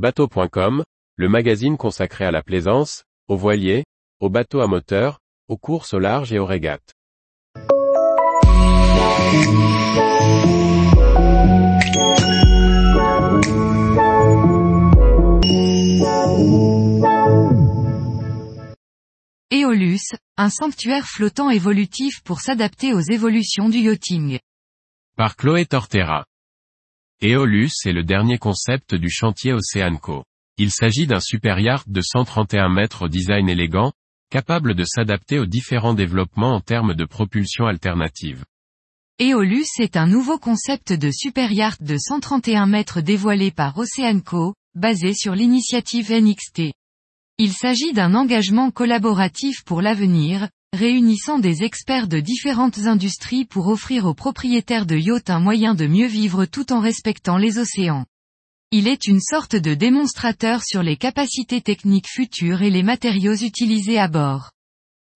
Bateau.com, le magazine consacré à la plaisance, aux voiliers, aux bateaux à moteur, aux courses au large et aux régates. Eolus, un sanctuaire flottant évolutif pour s'adapter aux évolutions du yachting. Par Chloé Tortera. Eolus est le dernier concept du chantier Oceanco. Il s'agit d'un super yacht de 131 mètres design élégant, capable de s'adapter aux différents développements en termes de propulsion alternative. Eolus est un nouveau concept de super yacht de 131 mètres dévoilé par Oceanco, basé sur l'initiative NXT. Il s'agit d'un engagement collaboratif pour l'avenir, réunissant des experts de différentes industries pour offrir aux propriétaires de yachts un moyen de mieux vivre tout en respectant les océans. Il est une sorte de démonstrateur sur les capacités techniques futures et les matériaux utilisés à bord.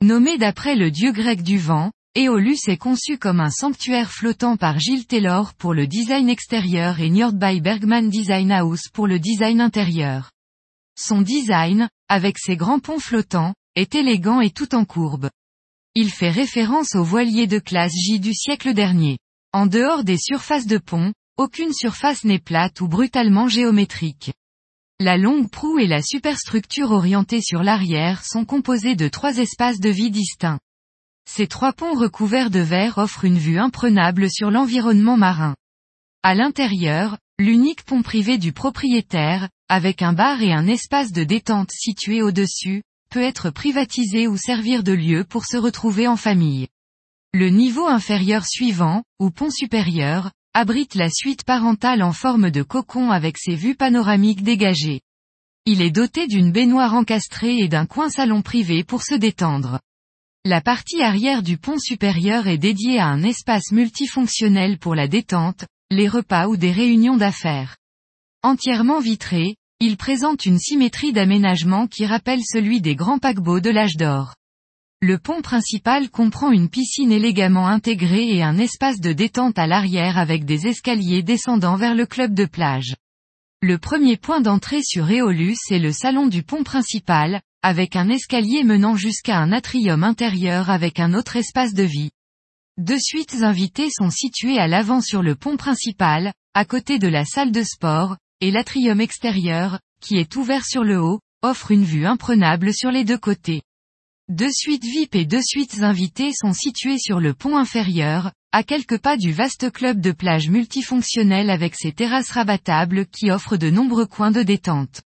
Nommé d'après le dieu grec du vent, Eolus est conçu comme un sanctuaire flottant par Gilles Taylor pour le design extérieur et Njord by Bergman Design House pour le design intérieur. Son design, avec ses grands ponts flottants, est élégant et tout en courbe. Il fait référence aux voiliers de classe J du siècle dernier. En dehors des surfaces de pont, aucune surface n'est plate ou brutalement géométrique. La longue proue et la superstructure orientée sur l'arrière sont composées de trois espaces de vie distincts. Ces trois ponts recouverts de verre offrent une vue imprenable sur l'environnement marin. À l'intérieur, l'unique pont privé du propriétaire, avec un bar et un espace de détente situé au-dessus, être privatisé ou servir de lieu pour se retrouver en famille. Le niveau inférieur suivant, ou pont supérieur, abrite la suite parentale en forme de cocon avec ses vues panoramiques dégagées. Il est doté d'une baignoire encastrée et d'un coin salon privé pour se détendre. La partie arrière du pont supérieur est dédiée à un espace multifonctionnel pour la détente, les repas ou des réunions d'affaires. Entièrement vitré, il présente une symétrie d'aménagement qui rappelle celui des grands paquebots de l'âge d'or. Le pont principal comprend une piscine élégamment intégrée et un espace de détente à l'arrière avec des escaliers descendant vers le club de plage. Le premier point d'entrée sur Eolus est le salon du pont principal, avec un escalier menant jusqu'à un atrium intérieur avec un autre espace de vie. Deux suites invitées sont situées à l'avant sur le pont principal, à côté de la salle de sport, et l'atrium extérieur, qui est ouvert sur le haut, offre une vue imprenable sur les deux côtés. Deux suites VIP et deux suites invitées sont situées sur le pont inférieur, à quelques pas du vaste club de plage multifonctionnel avec ses terrasses rabattables qui offrent de nombreux coins de détente.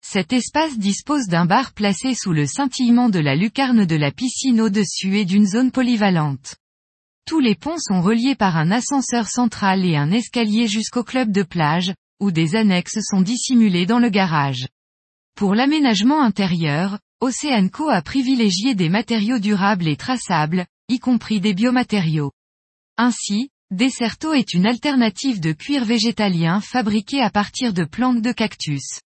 Cet espace dispose d'un bar placé sous le scintillement de la lucarne de la piscine au-dessus et d'une zone polyvalente. Tous les ponts sont reliés par un ascenseur central et un escalier jusqu'au club de plage, où des annexes sont dissimulées dans le garage. Pour l'aménagement intérieur, Oceanco a privilégié des matériaux durables et traçables, y compris des biomatériaux. Ainsi, Deserto est une alternative de cuir végétalien fabriqué à partir de plantes de cactus.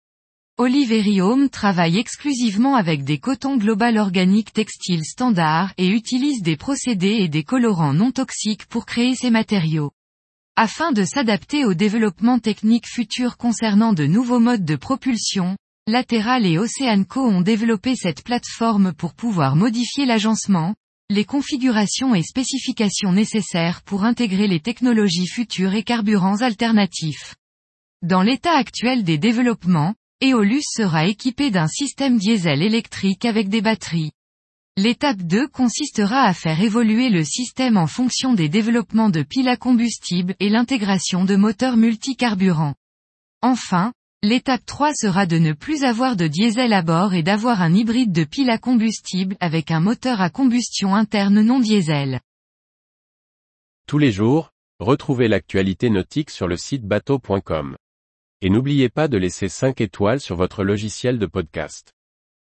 Oliveri Home travaille exclusivement avec des cotons global organiques textiles standards et utilise des procédés et des colorants non toxiques pour créer ces matériaux. Afin de s'adapter aux développements techniques futurs concernant de nouveaux modes de propulsion, Lateral et Oceanco ont développé cette plateforme pour pouvoir modifier l'agencement, les configurations et spécifications nécessaires pour intégrer les technologies futures et carburants alternatifs. Dans l'état actuel des développements, Eolus sera équipé d'un système diesel électrique avec des batteries. L'étape 2 consistera à faire évoluer le système en fonction des développements de piles à combustible et l'intégration de moteurs multicarburants. Enfin, l'étape 3 sera de ne plus avoir de diesel à bord et d'avoir un hybride de piles à combustible avec un moteur à combustion interne non diesel. Tous les jours, retrouvez l'actualité nautique sur le site bateau.com. Et n'oubliez pas de laisser 5 étoiles sur votre logiciel de podcast.